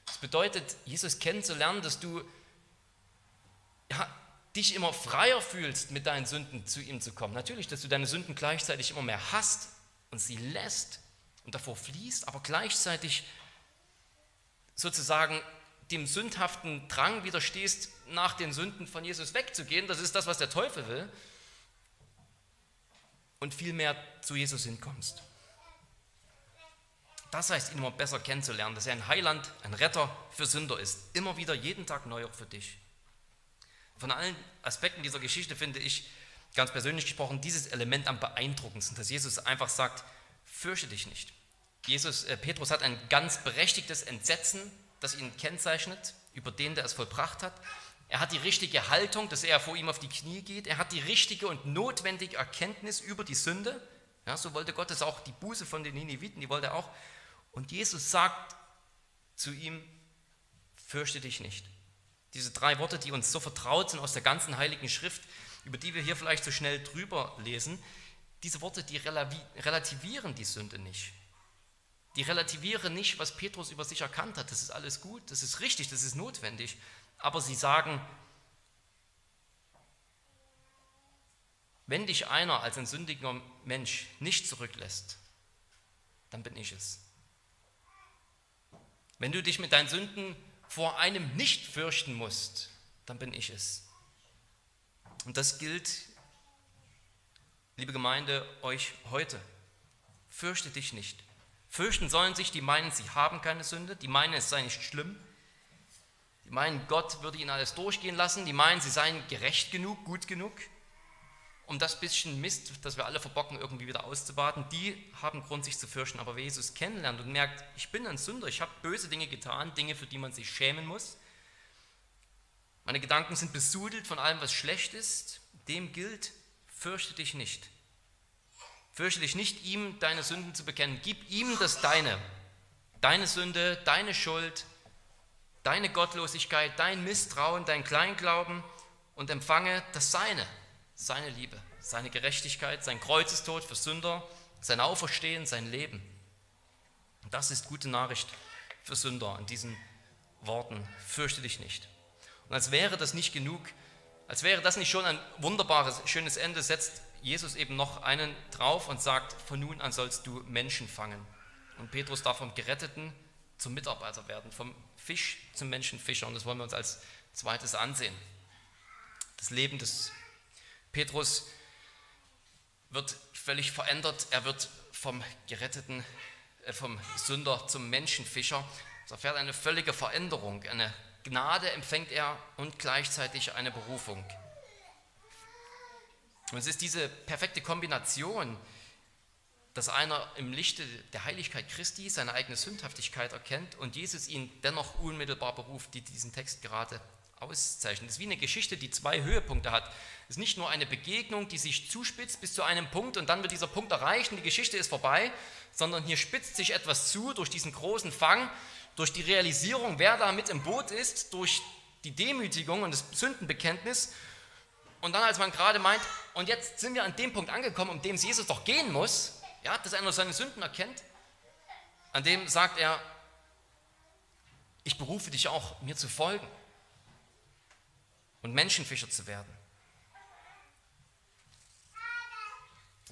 Das bedeutet, Jesus kennenzulernen, dass du ja, dich immer freier fühlst, mit deinen Sünden zu ihm zu kommen. Natürlich, dass du deine Sünden gleichzeitig immer mehr hast und sie lässt und davor fließt, aber gleichzeitig sozusagen dem sündhaften Drang widerstehst, nach den Sünden von Jesus wegzugehen. Das ist das, was der Teufel will. Und vielmehr zu Jesus hinkommst. Das heißt, ihn immer besser kennenzulernen, dass er ein Heiland, ein Retter für Sünder ist. Immer wieder, jeden Tag neu auch für dich. Von allen Aspekten dieser Geschichte finde ich, ganz persönlich gesprochen, dieses Element am beeindruckendsten, dass Jesus einfach sagt, fürchte dich nicht. Jesus, äh, Petrus hat ein ganz berechtigtes Entsetzen, das ihn kennzeichnet, über den, der es vollbracht hat. Er hat die richtige Haltung, dass er vor ihm auf die Knie geht. Er hat die richtige und notwendige Erkenntnis über die Sünde. Ja, so wollte Gott es auch, die Buße von den Nineviten, die wollte er auch und Jesus sagt zu ihm, fürchte dich nicht. Diese drei Worte, die uns so vertraut sind aus der ganzen heiligen Schrift, über die wir hier vielleicht so schnell drüber lesen, diese Worte, die relativieren die Sünde nicht. Die relativieren nicht, was Petrus über sich erkannt hat. Das ist alles gut, das ist richtig, das ist notwendig. Aber sie sagen, wenn dich einer als ein sündiger Mensch nicht zurücklässt, dann bin ich es. Wenn du dich mit deinen Sünden vor einem nicht fürchten musst, dann bin ich es. Und das gilt, liebe Gemeinde, euch heute. Fürchte dich nicht. Fürchten sollen sich, die meinen, sie haben keine Sünde, die meinen, es sei nicht schlimm, die meinen, Gott würde ihnen alles durchgehen lassen, die meinen, sie seien gerecht genug, gut genug, um das bisschen Mist, das wir alle verbocken, irgendwie wieder auszubaden, die haben Grund, sich zu fürchten. Aber wer Jesus kennenlernt und merkt, ich bin ein Sünder, ich habe böse Dinge getan, Dinge, für die man sich schämen muss, meine Gedanken sind besudelt von allem, was schlecht ist, dem gilt, fürchte dich nicht. Fürchte dich nicht, ihm deine Sünden zu bekennen. Gib ihm das Deine. Deine Sünde, deine Schuld, deine Gottlosigkeit, dein Misstrauen, dein Kleinglauben und empfange das Seine, seine Liebe, seine Gerechtigkeit, sein Kreuzestod für Sünder, sein Auferstehen, sein Leben. Und das ist gute Nachricht für Sünder an diesen Worten. Fürchte dich nicht. Und als wäre das nicht genug, als wäre das nicht schon ein wunderbares, schönes Ende, setzt Jesus eben noch einen drauf und sagt, von nun an sollst du Menschen fangen. Und Petrus darf vom Geretteten zum Mitarbeiter werden, vom Fisch zum Menschenfischer. Und das wollen wir uns als zweites ansehen. Das Leben des Petrus wird völlig verändert. Er wird vom Geretteten, äh, vom Sünder zum Menschenfischer. Es erfährt eine völlige Veränderung, eine Gnade empfängt er und gleichzeitig eine Berufung. Und es ist diese perfekte Kombination, dass einer im Lichte der Heiligkeit Christi seine eigene Sündhaftigkeit erkennt und Jesus ihn dennoch unmittelbar beruft, die diesen Text gerade auszeichnet. Es ist wie eine Geschichte, die zwei Höhepunkte hat. Es ist nicht nur eine Begegnung, die sich zuspitzt bis zu einem Punkt und dann wird dieser Punkt erreicht und die Geschichte ist vorbei, sondern hier spitzt sich etwas zu durch diesen großen Fang durch die Realisierung, wer da mit im Boot ist, durch die Demütigung und das Sündenbekenntnis. Und dann, als man gerade meint, und jetzt sind wir an dem Punkt angekommen, um dem Jesus doch gehen muss, ja, dass er nur seine Sünden erkennt, an dem sagt er, ich berufe dich auch, mir zu folgen und Menschenfischer zu werden.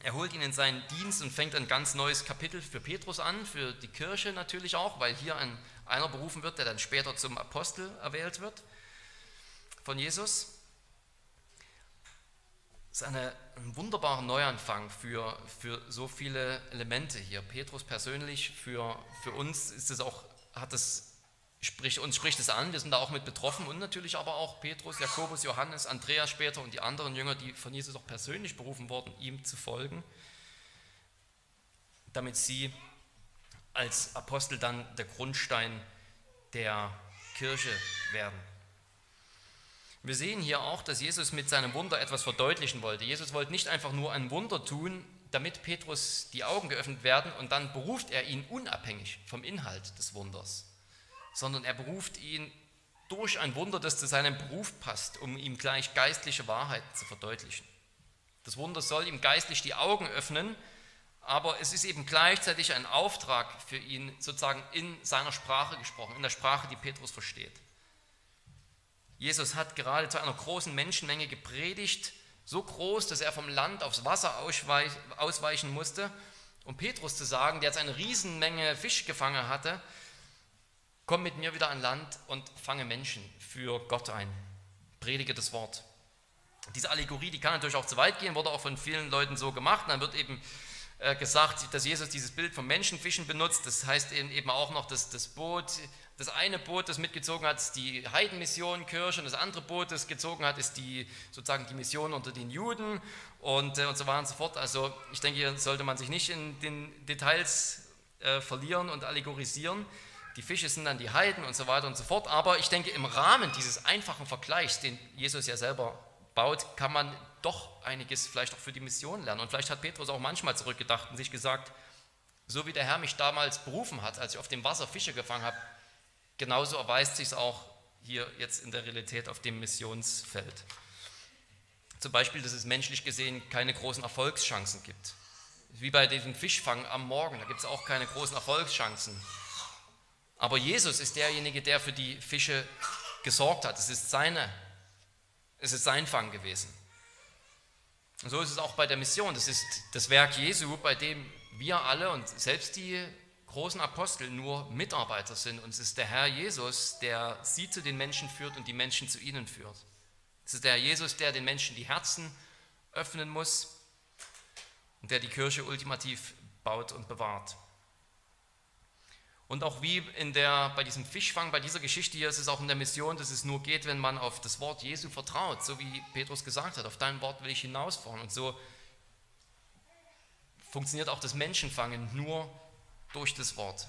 Er holt ihn in seinen Dienst und fängt ein ganz neues Kapitel für Petrus an, für die Kirche natürlich auch, weil hier ein einer berufen wird, der dann später zum Apostel erwählt wird von Jesus. Das ist eine, ein wunderbarer Neuanfang für, für so viele Elemente hier. Petrus persönlich, für, für uns ist es auch, hat es, spricht, uns spricht es an, wir sind da auch mit betroffen und natürlich aber auch Petrus, Jakobus, Johannes, Andreas später und die anderen Jünger, die von Jesus auch persönlich berufen wurden, ihm zu folgen, damit sie als Apostel dann der Grundstein der Kirche werden. Wir sehen hier auch, dass Jesus mit seinem Wunder etwas verdeutlichen wollte. Jesus wollte nicht einfach nur ein Wunder tun, damit Petrus die Augen geöffnet werden und dann beruft er ihn unabhängig vom Inhalt des Wunders, sondern er beruft ihn durch ein Wunder, das zu seinem Beruf passt, um ihm gleich geistliche Wahrheiten zu verdeutlichen. Das Wunder soll ihm geistlich die Augen öffnen aber es ist eben gleichzeitig ein Auftrag für ihn, sozusagen in seiner Sprache gesprochen, in der Sprache, die Petrus versteht. Jesus hat gerade zu einer großen Menschenmenge gepredigt, so groß, dass er vom Land aufs Wasser ausweichen musste, um Petrus zu sagen, der jetzt eine Riesenmenge Fisch gefangen hatte, komm mit mir wieder an Land und fange Menschen für Gott ein. Predige das Wort. Diese Allegorie, die kann natürlich auch zu weit gehen, wurde auch von vielen Leuten so gemacht. dann wird eben äh, gesagt, dass Jesus dieses Bild vom Menschenfischen benutzt. Das heißt eben auch noch, dass das Boot, das eine Boot, das mitgezogen hat, ist die Heidenmission Kirche und das andere Boot, das gezogen hat, ist die sozusagen die Mission unter den Juden und, äh, und so weiter und so fort. Also ich denke, hier sollte man sich nicht in den Details äh, verlieren und allegorisieren. Die Fische sind dann die Heiden und so weiter und so fort. Aber ich denke, im Rahmen dieses einfachen Vergleichs, den Jesus ja selber baut, kann man doch einiges vielleicht auch für die Mission lernen. Und vielleicht hat Petrus auch manchmal zurückgedacht und sich gesagt, so wie der Herr mich damals berufen hat, als ich auf dem Wasser Fische gefangen habe, genauso erweist sich es auch hier jetzt in der Realität auf dem Missionsfeld. Zum Beispiel, dass es menschlich gesehen keine großen Erfolgschancen gibt. Wie bei diesem Fischfang am Morgen, da gibt es auch keine großen Erfolgschancen. Aber Jesus ist derjenige, der für die Fische gesorgt hat. Es ist seine, es ist sein Fang gewesen. Und so ist es auch bei der Mission. Das ist das Werk Jesu, bei dem wir alle und selbst die großen Apostel nur Mitarbeiter sind. Und es ist der Herr Jesus, der sie zu den Menschen führt und die Menschen zu ihnen führt. Es ist der Herr Jesus, der den Menschen die Herzen öffnen muss und der die Kirche ultimativ baut und bewahrt. Und auch wie in der, bei diesem Fischfang, bei dieser Geschichte hier ist es auch in der Mission, dass es nur geht, wenn man auf das Wort Jesu vertraut, so wie Petrus gesagt hat, auf dein Wort will ich hinausfahren. Und so funktioniert auch das Menschenfangen nur durch das Wort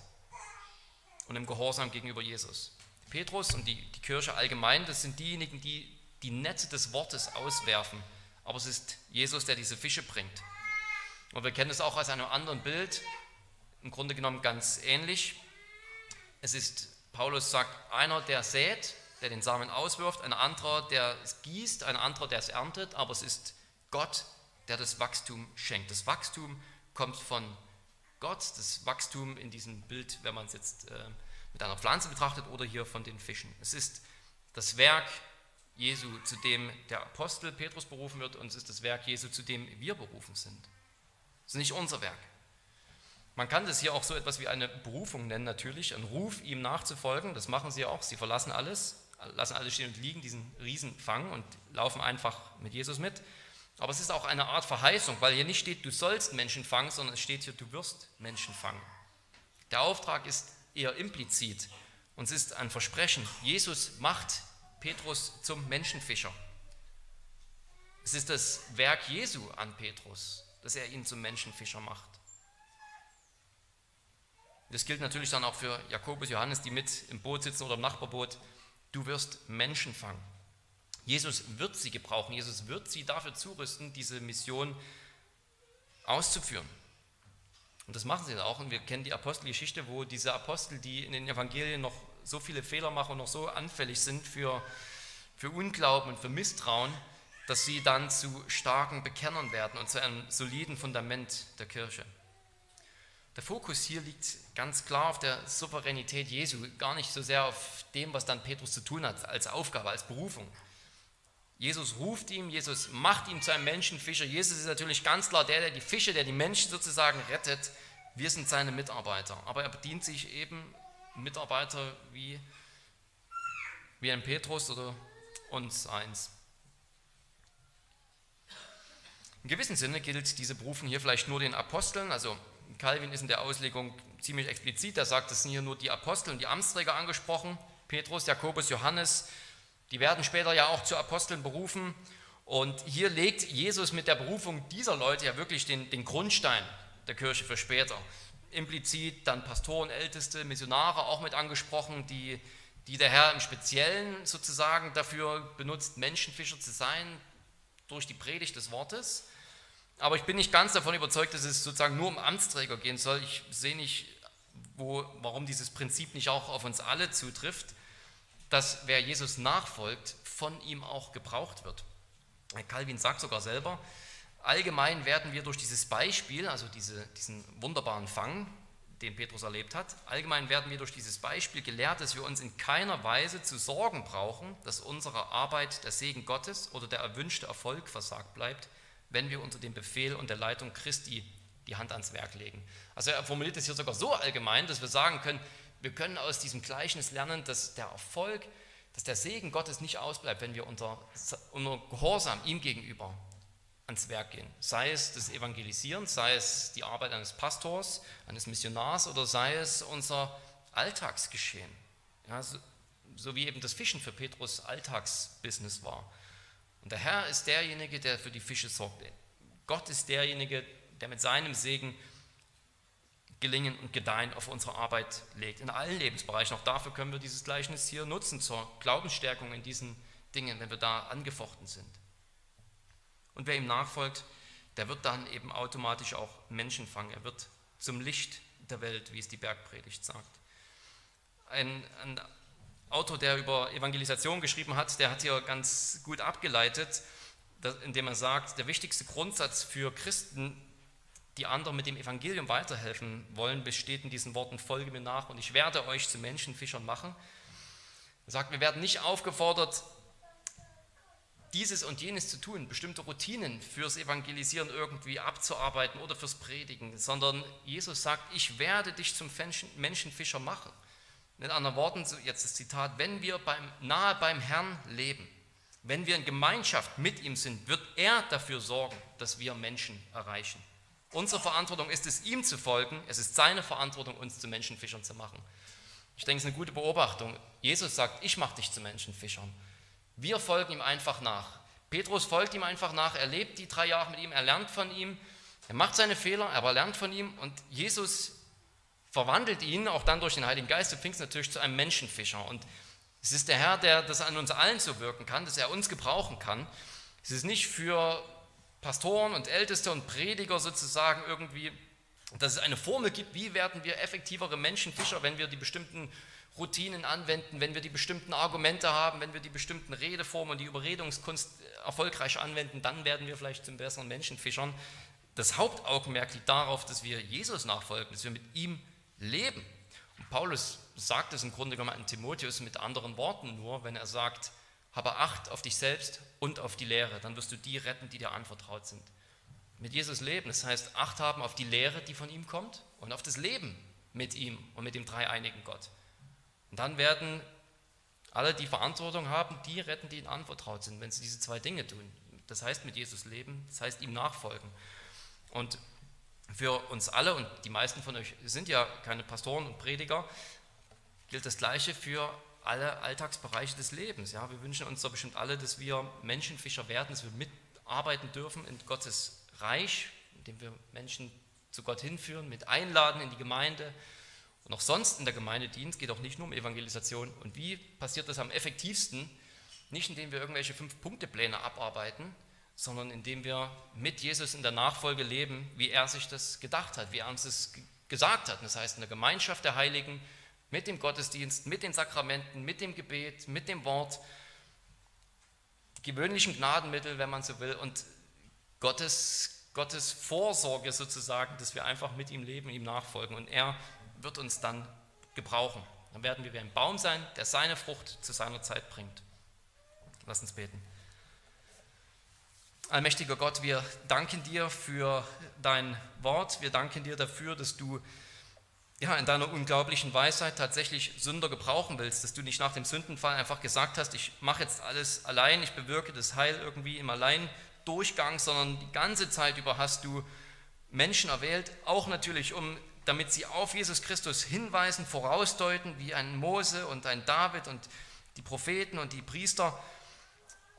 und im Gehorsam gegenüber Jesus. Petrus und die, die Kirche allgemein, das sind diejenigen, die die Netze des Wortes auswerfen. Aber es ist Jesus, der diese Fische bringt. Und wir kennen es auch aus einem anderen Bild, im Grunde genommen ganz ähnlich. Es ist, Paulus sagt, einer, der sät, der den Samen auswirft, ein anderer, der es gießt, ein anderer, der es erntet, aber es ist Gott, der das Wachstum schenkt. Das Wachstum kommt von Gott, das Wachstum in diesem Bild, wenn man es jetzt äh, mit einer Pflanze betrachtet oder hier von den Fischen. Es ist das Werk Jesu, zu dem der Apostel Petrus berufen wird, und es ist das Werk Jesu, zu dem wir berufen sind. Es ist nicht unser Werk. Man kann das hier auch so etwas wie eine Berufung nennen, natürlich, ein Ruf, ihm nachzufolgen. Das machen sie auch. Sie verlassen alles, lassen alles stehen und liegen, diesen Riesenfang und laufen einfach mit Jesus mit. Aber es ist auch eine Art Verheißung, weil hier nicht steht, du sollst Menschen fangen, sondern es steht hier, du wirst Menschen fangen. Der Auftrag ist eher implizit und es ist ein Versprechen. Jesus macht Petrus zum Menschenfischer. Es ist das Werk Jesu an Petrus, dass er ihn zum Menschenfischer macht. Das gilt natürlich dann auch für Jakobus, Johannes, die mit im Boot sitzen oder im Nachbarboot. Du wirst Menschen fangen. Jesus wird sie gebrauchen. Jesus wird sie dafür zurüsten, diese Mission auszuführen. Und das machen sie dann auch. Und wir kennen die Apostelgeschichte, wo diese Apostel, die in den Evangelien noch so viele Fehler machen und noch so anfällig sind für, für Unglauben und für Misstrauen, dass sie dann zu starken Bekennern werden und zu einem soliden Fundament der Kirche. Der Fokus hier liegt ganz klar auf der Souveränität Jesu, gar nicht so sehr auf dem, was dann Petrus zu tun hat, als Aufgabe, als Berufung. Jesus ruft ihn, Jesus macht ihn zu einem Menschenfischer. Jesus ist natürlich ganz klar der, der die Fische, der die Menschen sozusagen rettet. Wir sind seine Mitarbeiter. Aber er bedient sich eben Mitarbeiter wie, wie ein Petrus oder uns eins. In gewissem Sinne gilt diese Berufung hier vielleicht nur den Aposteln, also Calvin ist in der Auslegung ziemlich explizit. Er sagt, es sind hier nur die Apostel und die Amtsträger angesprochen. Petrus, Jakobus, Johannes. Die werden später ja auch zu Aposteln berufen. Und hier legt Jesus mit der Berufung dieser Leute ja wirklich den, den Grundstein der Kirche für später. Implizit dann Pastoren, Älteste, Missionare auch mit angesprochen, die, die der Herr im Speziellen sozusagen dafür benutzt, Menschenfischer zu sein durch die Predigt des Wortes. Aber ich bin nicht ganz davon überzeugt, dass es sozusagen nur um Amtsträger gehen soll. Ich sehe nicht, wo, warum dieses Prinzip nicht auch auf uns alle zutrifft, dass wer Jesus nachfolgt, von ihm auch gebraucht wird. Calvin sagt sogar selber, allgemein werden wir durch dieses Beispiel, also diese, diesen wunderbaren Fang, den Petrus erlebt hat, allgemein werden wir durch dieses Beispiel gelehrt, dass wir uns in keiner Weise zu sorgen brauchen, dass unsere Arbeit der Segen Gottes oder der erwünschte Erfolg versagt bleibt, wenn wir unter dem Befehl und der Leitung Christi die Hand ans Werk legen. Also er formuliert es hier sogar so allgemein, dass wir sagen können, wir können aus diesem Gleichnis lernen, dass der Erfolg, dass der Segen Gottes nicht ausbleibt, wenn wir unter, unter Gehorsam ihm gegenüber ans Werk gehen. Sei es das Evangelisieren, sei es die Arbeit eines Pastors, eines Missionars oder sei es unser Alltagsgeschehen. Ja, so, so wie eben das Fischen für Petrus Alltagsbusiness war. Und der Herr ist derjenige, der für die Fische sorgt. Gott ist derjenige, der mit seinem Segen Gelingen und Gedeihen auf unsere Arbeit legt. In allen Lebensbereichen. Auch dafür können wir dieses Gleichnis hier nutzen, zur Glaubensstärkung in diesen Dingen, wenn wir da angefochten sind. Und wer ihm nachfolgt, der wird dann eben automatisch auch Menschen fangen. Er wird zum Licht der Welt, wie es die Bergpredigt sagt. Ein, ein Autor, der über Evangelisation geschrieben hat, der hat hier ganz gut abgeleitet, indem er sagt, der wichtigste Grundsatz für Christen, die anderen mit dem Evangelium weiterhelfen wollen, besteht in diesen Worten, folge mir nach und ich werde euch zu Menschenfischern machen. Er sagt, wir werden nicht aufgefordert, dieses und jenes zu tun, bestimmte Routinen fürs Evangelisieren irgendwie abzuarbeiten oder fürs Predigen, sondern Jesus sagt, ich werde dich zum Menschenfischer machen. Mit anderen Worten, jetzt das Zitat, wenn wir beim, nahe beim Herrn leben, wenn wir in Gemeinschaft mit ihm sind, wird er dafür sorgen, dass wir Menschen erreichen. Unsere Verantwortung ist es, ihm zu folgen. Es ist seine Verantwortung, uns zu Menschenfischern zu machen. Ich denke, es ist eine gute Beobachtung. Jesus sagt, ich mache dich zu Menschenfischern. Wir folgen ihm einfach nach. Petrus folgt ihm einfach nach. Er lebt die drei Jahre mit ihm. Er lernt von ihm. Er macht seine Fehler, aber er lernt von ihm. Und Jesus verwandelt ihn, auch dann durch den Heiligen Geist und Pfingst natürlich zu einem Menschenfischer. Und es ist der Herr, der das an uns allen so wirken kann, dass er uns gebrauchen kann. Es ist nicht für Pastoren und Älteste und Prediger sozusagen irgendwie, dass es eine Formel gibt, wie werden wir effektivere Menschenfischer, wenn wir die bestimmten Routinen anwenden, wenn wir die bestimmten Argumente haben, wenn wir die bestimmten Redeformen und die Überredungskunst erfolgreich anwenden, dann werden wir vielleicht zum besseren Menschenfischern. Das Hauptaugenmerk liegt darauf, dass wir Jesus nachfolgen, dass wir mit ihm leben. Und Paulus sagt es im Grunde genommen an Timotheus mit anderen Worten nur, wenn er sagt, habe Acht auf dich selbst und auf die Lehre, dann wirst du die retten, die dir anvertraut sind. Mit Jesus leben, das heißt Acht haben auf die Lehre, die von ihm kommt und auf das Leben mit ihm und mit dem dreieinigen Gott. Und dann werden alle, die Verantwortung haben, die retten, die ihnen anvertraut sind, wenn sie diese zwei Dinge tun. Das heißt mit Jesus leben, das heißt ihm nachfolgen. Und für uns alle, und die meisten von euch sind ja keine Pastoren und Prediger, gilt das Gleiche für alle Alltagsbereiche des Lebens. Ja, wir wünschen uns doch bestimmt alle, dass wir Menschenfischer werden, dass wir mitarbeiten dürfen in Gottes Reich, indem wir Menschen zu Gott hinführen, mit einladen in die Gemeinde und auch sonst in der Gemeindedienst geht auch nicht nur um Evangelisation. Und wie passiert das am effektivsten? Nicht indem wir irgendwelche Fünf-Punkte-Pläne abarbeiten, sondern indem wir mit Jesus in der Nachfolge leben, wie er sich das gedacht hat, wie er uns das gesagt hat. Das heißt, in der Gemeinschaft der Heiligen, mit dem Gottesdienst, mit den Sakramenten, mit dem Gebet, mit dem Wort, die gewöhnlichen Gnadenmittel, wenn man so will, und Gottes, Gottes Vorsorge sozusagen, dass wir einfach mit ihm leben, ihm nachfolgen. Und er wird uns dann gebrauchen. Dann werden wir wie ein Baum sein, der seine Frucht zu seiner Zeit bringt. Lass uns beten. Allmächtiger Gott, wir danken dir für dein Wort. Wir danken dir dafür, dass du ja, in deiner unglaublichen Weisheit tatsächlich Sünder gebrauchen willst, dass du nicht nach dem Sündenfall einfach gesagt hast, ich mache jetzt alles allein, ich bewirke das Heil irgendwie im Alleindurchgang, sondern die ganze Zeit über hast du Menschen erwählt, auch natürlich, um, damit sie auf Jesus Christus hinweisen, vorausdeuten, wie ein Mose und ein David und die Propheten und die Priester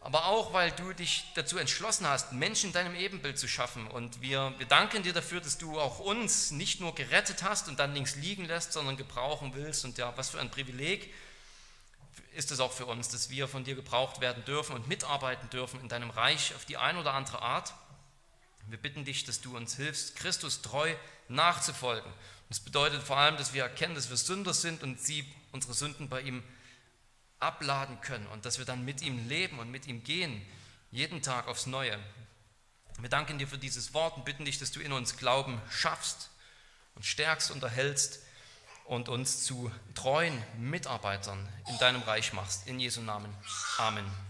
aber auch, weil du dich dazu entschlossen hast, Menschen in deinem Ebenbild zu schaffen. Und wir, wir danken dir dafür, dass du auch uns nicht nur gerettet hast und dann links liegen lässt, sondern gebrauchen willst. Und ja, was für ein Privileg ist es auch für uns, dass wir von dir gebraucht werden dürfen und mitarbeiten dürfen in deinem Reich auf die eine oder andere Art. Wir bitten dich, dass du uns hilfst, Christus treu nachzufolgen. Das bedeutet vor allem, dass wir erkennen, dass wir Sünder sind und sie unsere Sünden bei ihm abladen können und dass wir dann mit ihm leben und mit ihm gehen, jeden Tag aufs Neue. Wir danken dir für dieses Wort und bitten dich, dass du in uns Glauben schaffst und stärkst und erhältst und uns zu treuen Mitarbeitern in deinem Reich machst. In Jesu Namen. Amen.